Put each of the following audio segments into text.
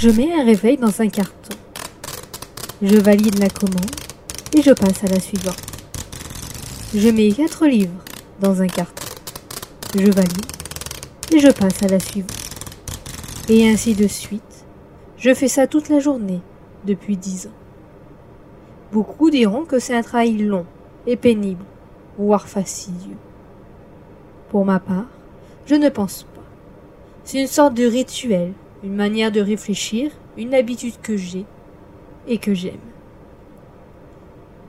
Je mets un réveil dans un carton. Je valide la commande et je passe à la suivante. Je mets quatre livres dans un carton. Je valide et je passe à la suivante. Et ainsi de suite. Je fais ça toute la journée depuis dix ans. Beaucoup diront que c'est un travail long et pénible, voire fastidieux. Pour ma part, je ne pense pas. C'est une sorte de rituel, une manière de réfléchir, une habitude que j'ai et que j'aime.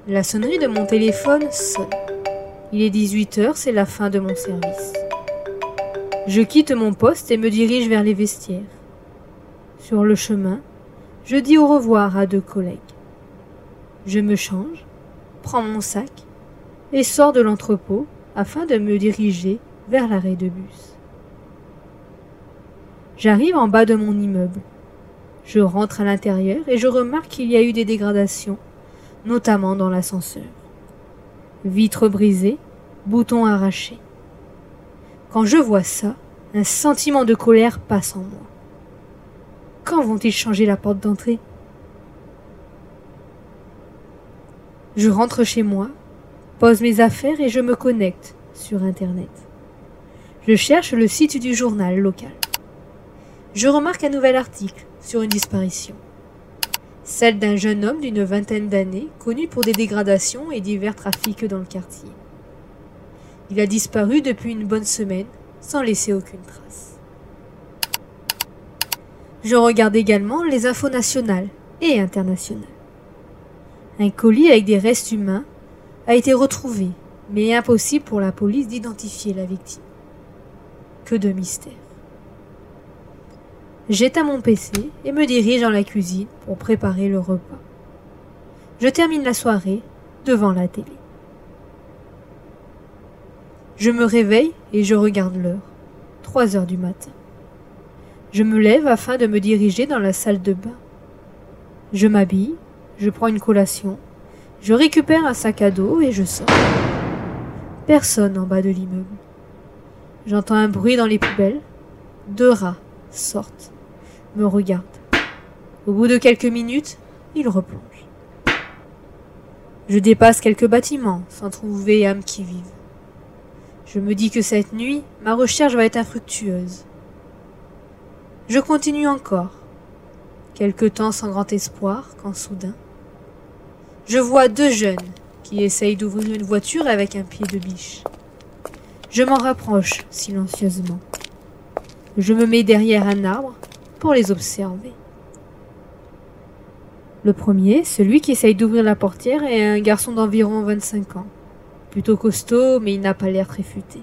La sonnerie de mon téléphone sonne. Il est 18h, c'est la fin de mon service. Je quitte mon poste et me dirige vers les vestiaires. Sur le chemin, je dis au revoir à deux collègues. Je me change, prends mon sac et sors de l'entrepôt afin de me diriger vers l'arrêt de bus. J'arrive en bas de mon immeuble. Je rentre à l'intérieur et je remarque qu'il y a eu des dégradations, notamment dans l'ascenseur. Vitres brisées, boutons arrachés. Quand je vois ça, un sentiment de colère passe en moi. Quand vont-ils changer la porte d'entrée? Je rentre chez moi, pose mes affaires et je me connecte sur Internet. Je cherche le site du journal local. Je remarque un nouvel article sur une disparition. Celle d'un jeune homme d'une vingtaine d'années, connu pour des dégradations et divers trafics dans le quartier. Il a disparu depuis une bonne semaine, sans laisser aucune trace. Je regarde également les infos nationales et internationales. Un colis avec des restes humains a été retrouvé, mais impossible pour la police d'identifier la victime. Que de mystère. J'éteins mon PC et me dirige dans la cuisine pour préparer le repas. Je termine la soirée devant la télé. Je me réveille et je regarde l'heure. 3 heures du matin. Je me lève afin de me diriger dans la salle de bain. Je m'habille, je prends une collation, je récupère un sac à dos et je sors. Personne en bas de l'immeuble. J'entends un bruit dans les poubelles. Deux rats sortent me regarde. Au bout de quelques minutes, il replonge. Je dépasse quelques bâtiments sans trouver âme qui vive. Je me dis que cette nuit, ma recherche va être infructueuse. Je continue encore, quelque temps sans grand espoir, quand soudain, je vois deux jeunes qui essayent d'ouvrir une voiture avec un pied de biche. Je m'en rapproche silencieusement. Je me mets derrière un arbre pour les observer. Le premier, celui qui essaye d'ouvrir la portière, est un garçon d'environ 25 ans. Plutôt costaud, mais il n'a pas l'air très futé.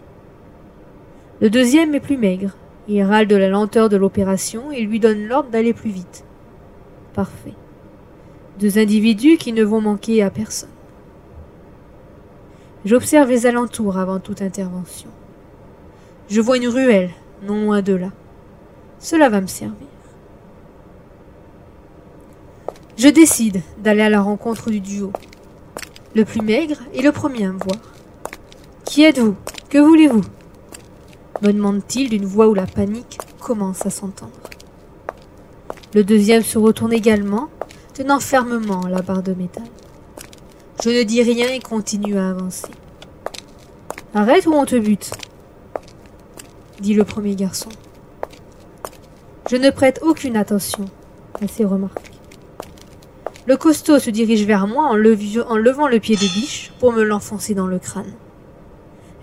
Le deuxième est plus maigre. Il râle de la lenteur de l'opération et lui donne l'ordre d'aller plus vite. Parfait. Deux individus qui ne vont manquer à personne. J'observe les alentours avant toute intervention. Je vois une ruelle, non loin de là. Cela va me servir. Je décide d'aller à la rencontre du duo. Le plus maigre est le premier à me voir. Qui êtes-vous? Que voulez-vous? Me demande-t-il d'une voix où la panique commence à s'entendre. Le deuxième se retourne également, tenant fermement la barre de métal. Je ne dis rien et continue à avancer. Arrête ou on te bute? Dit le premier garçon. Je ne prête aucune attention à ces remarques. Le costaud se dirige vers moi en, levant le pied de biche pour me l'enfoncer dans le crâne.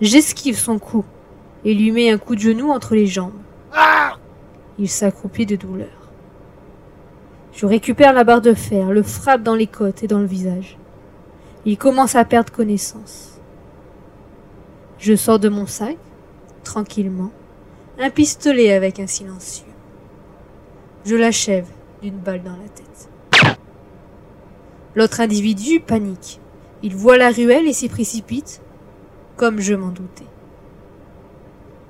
J'esquive son coup et lui mets un coup de genou entre les jambes. Il s'accroupit de douleur. Je récupère la barre de fer, le frappe dans les côtes et dans le visage. Il commence à perdre connaissance. Je sors de mon sac, tranquillement, un pistolet avec un silencieux. Je l'achève d'une balle dans la tête. L'autre individu panique. Il voit la ruelle et s'y précipite, comme je m'en doutais.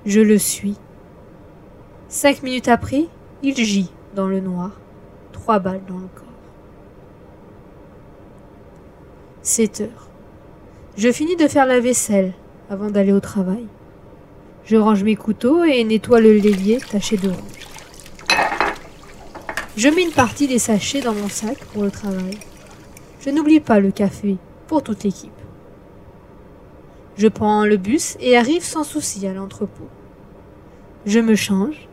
Je le suis. Cinq minutes après, il gît dans le noir, trois balles dans le corps. Sept heures. Je finis de faire la vaisselle avant d'aller au travail. Je range mes couteaux et nettoie le l'évier taché de rouge. Je mets une partie des sachets dans mon sac pour le travail. Je n'oublie pas le café pour toute l'équipe. Je prends le bus et arrive sans souci à l'entrepôt. Je me change.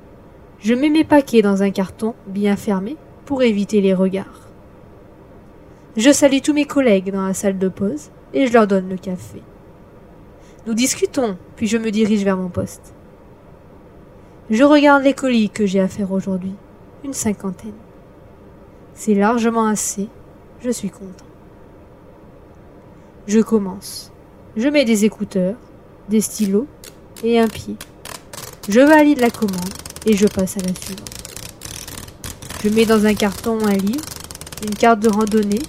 Je mets mes paquets dans un carton bien fermé pour éviter les regards. Je salue tous mes collègues dans la salle de pause et je leur donne le café. Nous discutons, puis je me dirige vers mon poste. Je regarde les colis que j'ai à faire aujourd'hui, une cinquantaine. C'est largement assez, je suis content. Je commence. Je mets des écouteurs, des stylos et un pied. Je valide la commande et je passe à la suivante. Je mets dans un carton un livre, une carte de randonnée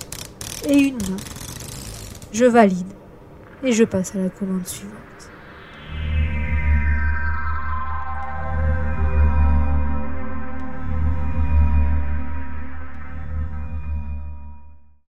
et une main. Je valide et je passe à la commande suivante.